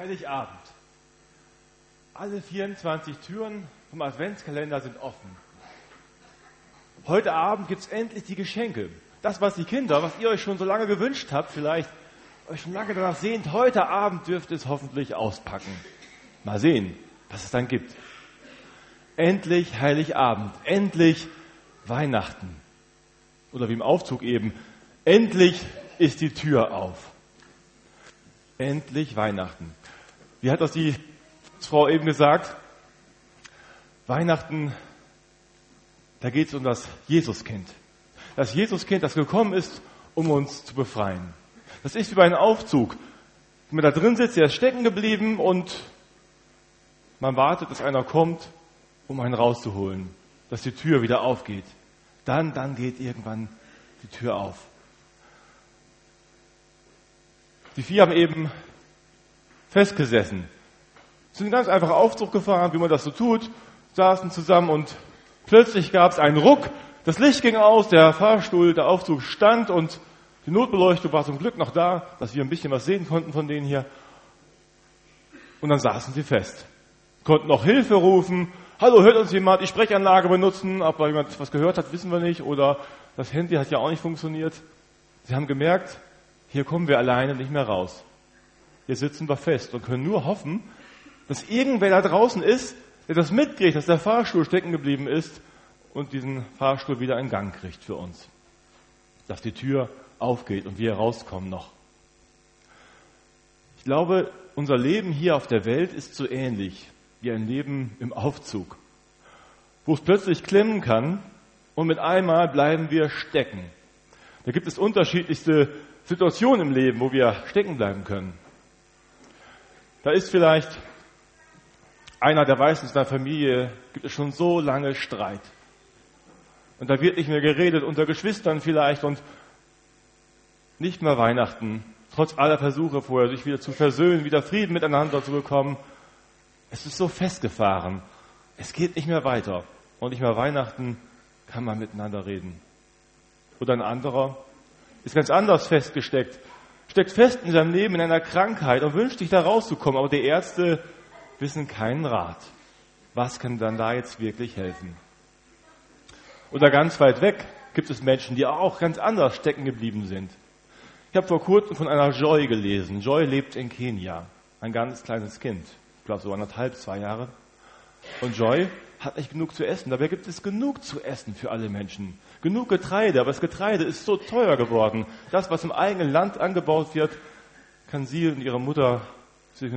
Heiligabend. Alle 24 Türen vom Adventskalender sind offen. Heute Abend gibt es endlich die Geschenke. Das, was die Kinder, was ihr euch schon so lange gewünscht habt, vielleicht euch schon lange danach sehnt, heute Abend dürft ihr es hoffentlich auspacken. Mal sehen, was es dann gibt. Endlich Heiligabend, endlich Weihnachten. Oder wie im Aufzug eben, endlich ist die Tür auf. Endlich Weihnachten. Wie hat das die Frau eben gesagt? Weihnachten, da geht es um das Jesuskind. Das Jesuskind, das gekommen ist, um uns zu befreien. Das ist wie bei einem Aufzug. Wenn man da drin sitzt, der ist stecken geblieben und man wartet, dass einer kommt, um einen rauszuholen, dass die Tür wieder aufgeht. Dann, dann geht irgendwann die Tür auf. Die vier haben eben festgesessen. Sind ganz einfach Aufzug gefahren, wie man das so tut, saßen zusammen und plötzlich gab es einen Ruck. Das Licht ging aus, der Fahrstuhl, der Aufzug stand und die Notbeleuchtung war zum Glück noch da, dass wir ein bisschen was sehen konnten von denen hier. Und dann saßen sie fest. Konnten noch Hilfe rufen. Hallo, hört uns jemand? Die Sprechanlage benutzen. Ob jemand was gehört hat, wissen wir nicht. Oder das Handy hat ja auch nicht funktioniert. Sie haben gemerkt, hier kommen wir alleine nicht mehr raus. Hier sitzen wir fest und können nur hoffen, dass irgendwer da draußen ist, der das mitkriegt, dass der Fahrstuhl stecken geblieben ist und diesen Fahrstuhl wieder in Gang kriegt für uns. Dass die Tür aufgeht und wir rauskommen noch. Ich glaube, unser Leben hier auf der Welt ist so ähnlich wie ein Leben im Aufzug, wo es plötzlich klemmen kann und mit einmal bleiben wir stecken. Da gibt es unterschiedlichste Situationen im Leben, wo wir stecken bleiben können. Da ist vielleicht einer, der weiß, in seiner Familie gibt es schon so lange Streit. Und da wird nicht mehr geredet unter Geschwistern vielleicht und nicht mehr Weihnachten, trotz aller Versuche vorher, sich wieder zu versöhnen, wieder Frieden miteinander zu bekommen. Es ist so festgefahren. Es geht nicht mehr weiter. Und nicht mehr Weihnachten kann man miteinander reden. Oder ein anderer ist ganz anders festgesteckt steckt fest in seinem Leben in einer Krankheit und wünscht sich da rauszukommen, aber die Ärzte wissen keinen Rat. Was kann dann da jetzt wirklich helfen? Oder ganz weit weg gibt es Menschen, die auch ganz anders stecken geblieben sind. Ich habe vor kurzem von einer Joy gelesen. Joy lebt in Kenia. Ein ganz kleines Kind. Ich glaube so anderthalb, zwei Jahre. Und Joy hat nicht genug zu essen. Dabei gibt es genug zu essen für alle Menschen. Genug Getreide, aber das Getreide ist so teuer geworden. Das, was im eigenen Land angebaut wird, kann sie und ihre Mutter sich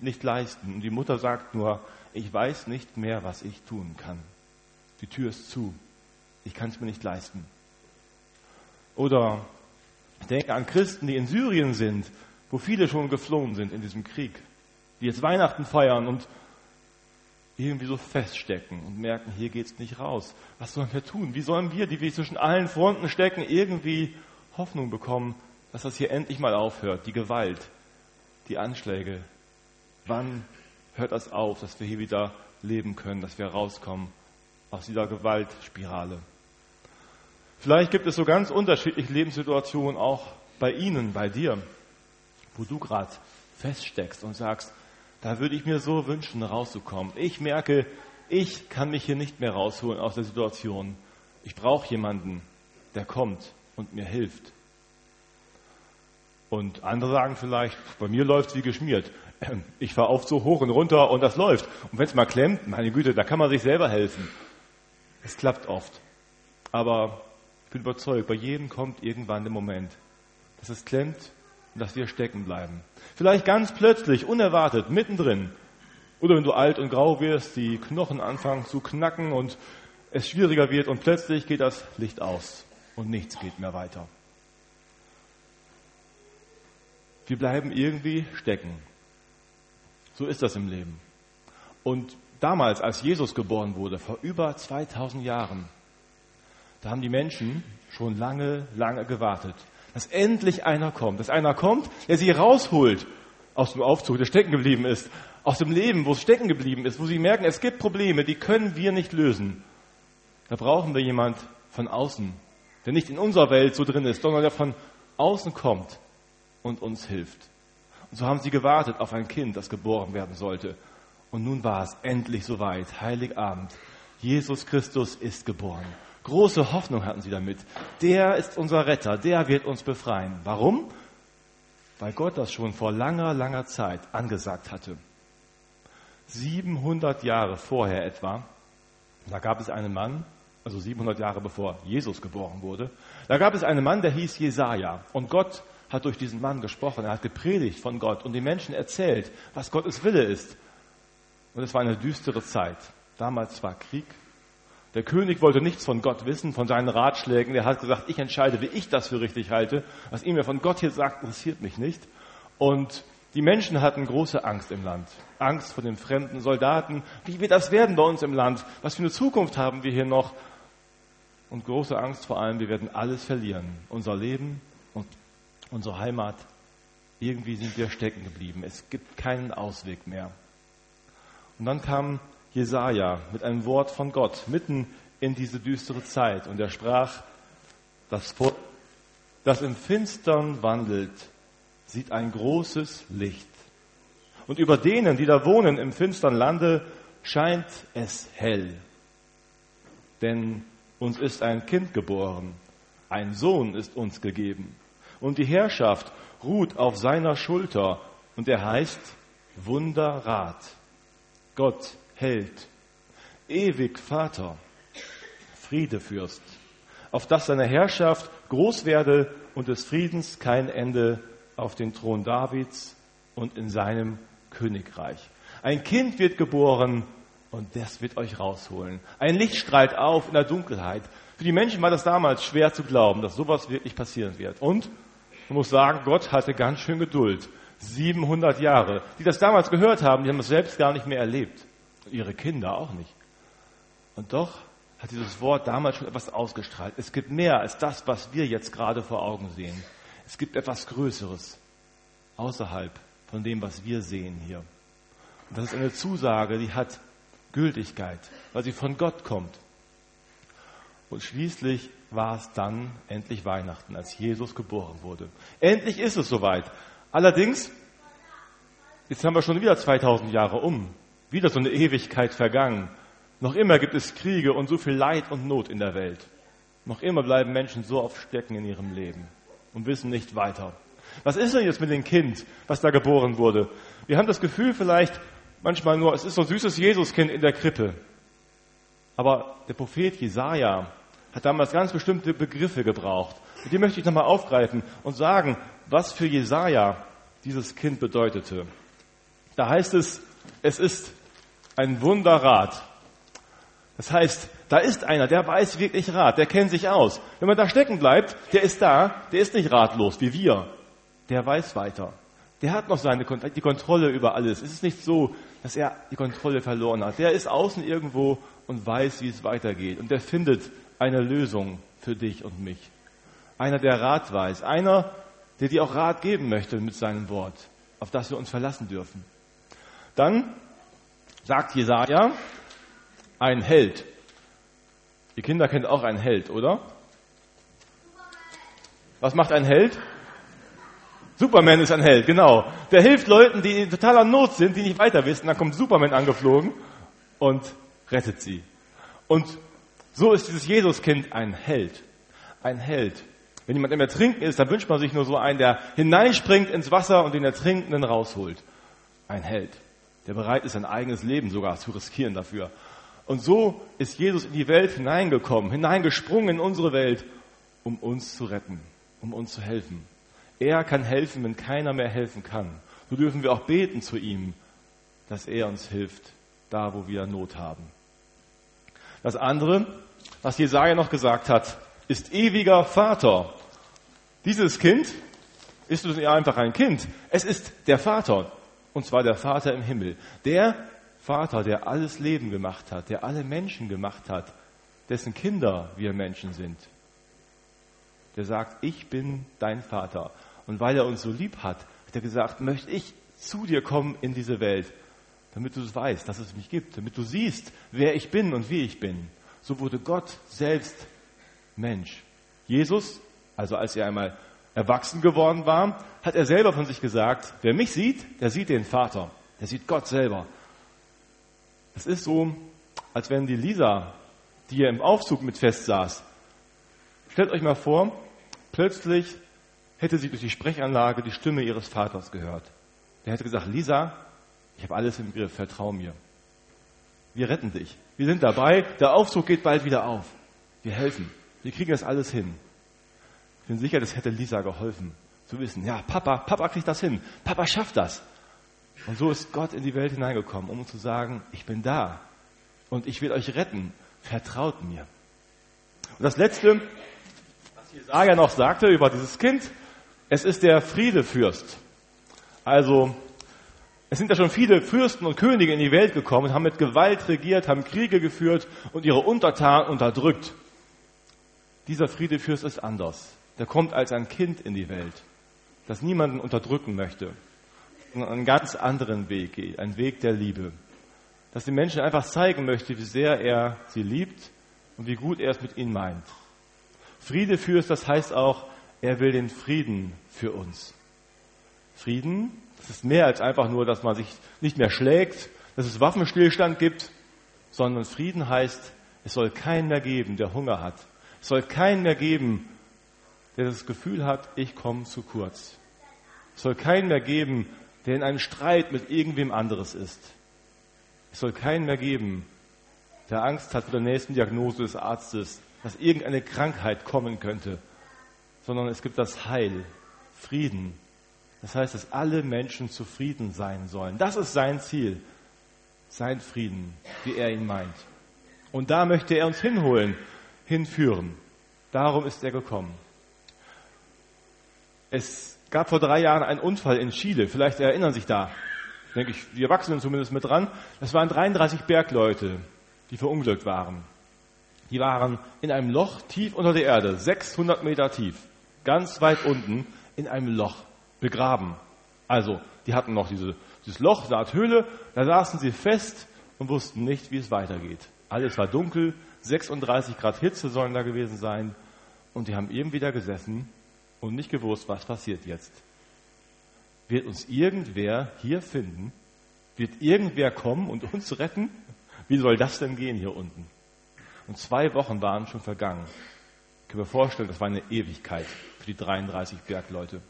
nicht leisten. Und die Mutter sagt nur, ich weiß nicht mehr, was ich tun kann. Die Tür ist zu. Ich kann es mir nicht leisten. Oder ich denke an Christen, die in Syrien sind, wo viele schon geflohen sind in diesem Krieg, die jetzt Weihnachten feiern und irgendwie so feststecken und merken, hier geht's nicht raus. Was sollen wir tun? Wie sollen wir, die wir zwischen allen Fronten stecken, irgendwie Hoffnung bekommen, dass das hier endlich mal aufhört? Die Gewalt, die Anschläge. Wann hört das auf, dass wir hier wieder leben können, dass wir rauskommen aus dieser Gewaltspirale? Vielleicht gibt es so ganz unterschiedliche Lebenssituationen auch bei Ihnen, bei dir, wo du gerade feststeckst und sagst, da würde ich mir so wünschen, rauszukommen. Ich merke, ich kann mich hier nicht mehr rausholen aus der Situation. Ich brauche jemanden, der kommt und mir hilft. Und andere sagen vielleicht, bei mir läuft es wie geschmiert. Ich fahre oft so hoch und runter und das läuft. Und wenn es mal klemmt, meine Güte, da kann man sich selber helfen. Es klappt oft. Aber ich bin überzeugt, bei jedem kommt irgendwann der Moment, dass es klemmt und dass wir stecken bleiben. Vielleicht ganz plötzlich, unerwartet, mittendrin. Oder wenn du alt und grau wirst, die Knochen anfangen zu knacken und es schwieriger wird und plötzlich geht das Licht aus und nichts geht mehr weiter. Wir bleiben irgendwie stecken. So ist das im Leben. Und damals, als Jesus geboren wurde, vor über 2000 Jahren, da haben die Menschen schon lange, lange gewartet dass endlich einer kommt, dass einer kommt, der sie rausholt aus dem Aufzug, der stecken geblieben ist, aus dem Leben, wo es stecken geblieben ist, wo sie merken, es gibt Probleme, die können wir nicht lösen. Da brauchen wir jemand von außen, der nicht in unserer Welt so drin ist, sondern der von außen kommt und uns hilft. Und so haben sie gewartet auf ein Kind, das geboren werden sollte. Und nun war es endlich soweit, Heiligabend. Jesus Christus ist geboren. Große Hoffnung hatten sie damit. Der ist unser Retter, der wird uns befreien. Warum? Weil Gott das schon vor langer, langer Zeit angesagt hatte. 700 Jahre vorher etwa, da gab es einen Mann, also 700 Jahre bevor Jesus geboren wurde, da gab es einen Mann, der hieß Jesaja. Und Gott hat durch diesen Mann gesprochen. Er hat gepredigt von Gott und den Menschen erzählt, was Gottes Wille ist. Und es war eine düstere Zeit. Damals war Krieg. Der König wollte nichts von Gott wissen, von seinen Ratschlägen. Er hat gesagt, ich entscheide, wie ich das für richtig halte. Was ihm ja von Gott hier sagt, interessiert mich nicht. Und die Menschen hatten große Angst im Land. Angst vor den fremden Soldaten. Wie wird das werden bei uns im Land? Was für eine Zukunft haben wir hier noch? Und große Angst vor allem, wir werden alles verlieren. Unser Leben und unsere Heimat. Irgendwie sind wir stecken geblieben. Es gibt keinen Ausweg mehr. Und dann kam Jesaja mit einem Wort von Gott mitten in diese düstere Zeit und er sprach, das Volk, das im Finstern wandelt, sieht ein großes Licht. Und über denen, die da wohnen im finstern Lande, scheint es hell. Denn uns ist ein Kind geboren, ein Sohn ist uns gegeben. Und die Herrschaft ruht auf seiner Schulter und er heißt Wunderrat, Gott Held, ewig Vater, Friedefürst, auf dass seine Herrschaft groß werde und des Friedens kein Ende auf den Thron Davids und in seinem Königreich. Ein Kind wird geboren und das wird euch rausholen. Ein Licht strahlt auf in der Dunkelheit. Für die Menschen war das damals schwer zu glauben, dass sowas wirklich passieren wird. Und man muss sagen, Gott hatte ganz schön Geduld. 700 Jahre. Die das damals gehört haben, die haben es selbst gar nicht mehr erlebt. Und ihre Kinder auch nicht. Und doch hat dieses Wort damals schon etwas ausgestrahlt. Es gibt mehr als das, was wir jetzt gerade vor Augen sehen. Es gibt etwas Größeres außerhalb von dem, was wir sehen hier. Und das ist eine Zusage, die hat Gültigkeit, weil sie von Gott kommt. Und schließlich war es dann endlich Weihnachten, als Jesus geboren wurde. Endlich ist es soweit. Allerdings, jetzt haben wir schon wieder 2000 Jahre um. Wieder so eine Ewigkeit vergangen. Noch immer gibt es Kriege und so viel Leid und Not in der Welt. Noch immer bleiben Menschen so oft stecken in ihrem Leben und wissen nicht weiter. Was ist denn jetzt mit dem Kind, was da geboren wurde? Wir haben das Gefühl vielleicht manchmal nur, es ist so ein süßes Jesuskind in der Krippe. Aber der Prophet Jesaja hat damals ganz bestimmte Begriffe gebraucht. Und die möchte ich nochmal aufgreifen und sagen, was für Jesaja dieses Kind bedeutete. Da heißt es, es ist ein Wunderrat. Das heißt, da ist einer, der weiß wirklich Rat, der kennt sich aus. Wenn man da stecken bleibt, der ist da, der ist nicht ratlos wie wir. Der weiß weiter. Der hat noch seine, die Kontrolle über alles. Es ist nicht so, dass er die Kontrolle verloren hat. Der ist außen irgendwo und weiß, wie es weitergeht. Und der findet eine Lösung für dich und mich. Einer, der Rat weiß. Einer, der dir auch Rat geben möchte mit seinem Wort, auf das wir uns verlassen dürfen. Dann sagt Jesaja, ein Held. Die Kinder kennen auch einen Held, oder? Was macht ein Held? Superman ist ein Held, genau. Der hilft Leuten, die in totaler Not sind, die nicht weiter wissen. Dann kommt Superman angeflogen und rettet sie. Und so ist dieses Jesuskind ein Held. Ein Held. Wenn jemand im Ertrinken ist, dann wünscht man sich nur so einen, der hineinspringt ins Wasser und den Ertrinkenden rausholt. Ein Held, der bereit ist, sein eigenes Leben sogar zu riskieren dafür. Und so ist Jesus in die Welt hineingekommen, hineingesprungen in unsere Welt, um uns zu retten, um uns zu helfen. Er kann helfen, wenn keiner mehr helfen kann. So dürfen wir auch beten zu ihm, dass er uns hilft, da wo wir Not haben. Das andere, was Jesaja noch gesagt hat, ist ewiger Vater. Dieses Kind ist nicht einfach ein Kind. Es ist der Vater. Und zwar der Vater im Himmel. Der Vater, der alles Leben gemacht hat, der alle Menschen gemacht hat, dessen Kinder wir Menschen sind. Der sagt, ich bin dein Vater. Und weil er uns so lieb hat, hat er gesagt, möchte ich zu dir kommen in diese Welt damit du es weißt, dass es mich gibt, damit du siehst, wer ich bin und wie ich bin. So wurde Gott selbst Mensch. Jesus, also als er einmal erwachsen geworden war, hat er selber von sich gesagt, wer mich sieht, der sieht den Vater, der sieht Gott selber. Es ist so, als wenn die Lisa, die hier im Aufzug mit fest saß, stellt euch mal vor, plötzlich hätte sie durch die Sprechanlage die Stimme ihres Vaters gehört. Der hätte gesagt, Lisa, ich habe alles im Griff, vertrau mir. Wir retten dich. Wir sind dabei, der Aufzug geht bald wieder auf. Wir helfen. Wir kriegen das alles hin. Ich bin sicher, das hätte Lisa geholfen, zu wissen, ja, Papa, Papa kriegt das hin. Papa schafft das. Und so ist Gott in die Welt hineingekommen, um zu sagen, ich bin da und ich will euch retten. Vertraut mir. Und das Letzte, was Jesaja noch sagte über dieses Kind, es ist der Friedefürst. Also, es sind ja schon viele Fürsten und Könige in die Welt gekommen, haben mit Gewalt regiert, haben Kriege geführt und ihre Untertanen unterdrückt. Dieser Friedefürst ist anders. Der kommt als ein Kind in die Welt, das niemanden unterdrücken möchte, sondern einen ganz anderen Weg geht, einen Weg der Liebe. Dass die Menschen einfach zeigen möchte, wie sehr er sie liebt und wie gut er es mit ihnen meint. Friedefürst, das heißt auch, er will den Frieden für uns. Frieden, das ist mehr als einfach nur, dass man sich nicht mehr schlägt, dass es Waffenstillstand gibt, sondern Frieden heißt, es soll keinen mehr geben, der Hunger hat. Es soll keinen mehr geben, der das Gefühl hat, ich komme zu kurz. Es soll keinen mehr geben, der in einem Streit mit irgendwem anderes ist. Es soll keinen mehr geben, der Angst hat vor der nächsten Diagnose des Arztes, dass irgendeine Krankheit kommen könnte, sondern es gibt das Heil, Frieden. Das heißt, dass alle Menschen zufrieden sein sollen. Das ist sein Ziel, sein Frieden, wie er ihn meint. Und da möchte er uns hinholen hinführen. Darum ist er gekommen. Es gab vor drei Jahren einen Unfall in Chile. Vielleicht erinnern sich da, denke ich, die Erwachsenen zumindest mit dran. Es waren 33 Bergleute, die verunglückt waren. Die waren in einem Loch tief unter der Erde, 600 Meter tief, ganz weit unten in einem Loch begraben. Also, die hatten noch diese, dieses Loch, eine Art Höhle, da saßen sie fest und wussten nicht, wie es weitergeht. Alles war dunkel, 36 Grad Hitze sollen da gewesen sein. Und die haben irgendwie da gesessen und nicht gewusst, was passiert jetzt. Wird uns irgendwer hier finden? Wird irgendwer kommen und uns retten? Wie soll das denn gehen hier unten? Und zwei Wochen waren schon vergangen. Ich kann mir vorstellen, das war eine Ewigkeit für die 33 Bergleute.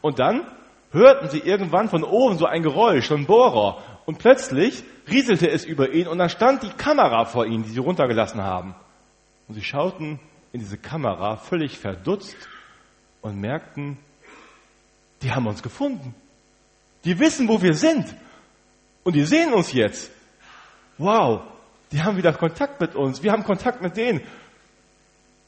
Und dann hörten sie irgendwann von oben so ein Geräusch, so ein Bohrer. Und plötzlich rieselte es über ihn und dann stand die Kamera vor ihnen, die sie runtergelassen haben. Und sie schauten in diese Kamera völlig verdutzt und merkten, die haben uns gefunden. Die wissen, wo wir sind. Und die sehen uns jetzt. Wow, die haben wieder Kontakt mit uns. Wir haben Kontakt mit denen.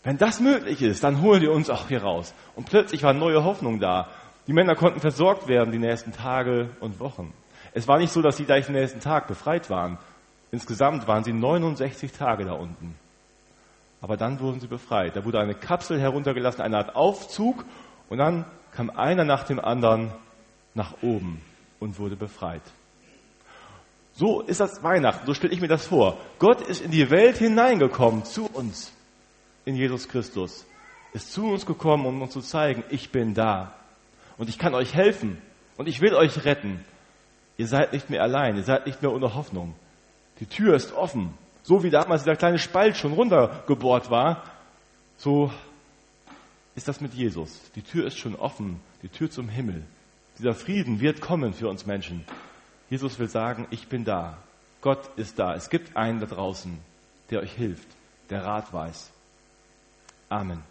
Wenn das möglich ist, dann holen die uns auch hier raus. Und plötzlich war neue Hoffnung da. Die Männer konnten versorgt werden die nächsten Tage und Wochen. Es war nicht so, dass sie gleich den nächsten Tag befreit waren. Insgesamt waren sie 69 Tage da unten. Aber dann wurden sie befreit. Da wurde eine Kapsel heruntergelassen, eine Art Aufzug, und dann kam einer nach dem anderen nach oben und wurde befreit. So ist das Weihnachten, so stelle ich mir das vor. Gott ist in die Welt hineingekommen, zu uns, in Jesus Christus. Ist zu uns gekommen, um uns zu zeigen, ich bin da. Und ich kann euch helfen. Und ich will euch retten. Ihr seid nicht mehr allein, ihr seid nicht mehr ohne Hoffnung. Die Tür ist offen. So wie damals dieser kleine Spalt schon runtergebohrt war, so ist das mit Jesus. Die Tür ist schon offen, die Tür zum Himmel. Dieser Frieden wird kommen für uns Menschen. Jesus will sagen, ich bin da. Gott ist da. Es gibt einen da draußen, der euch hilft, der Rat weiß. Amen.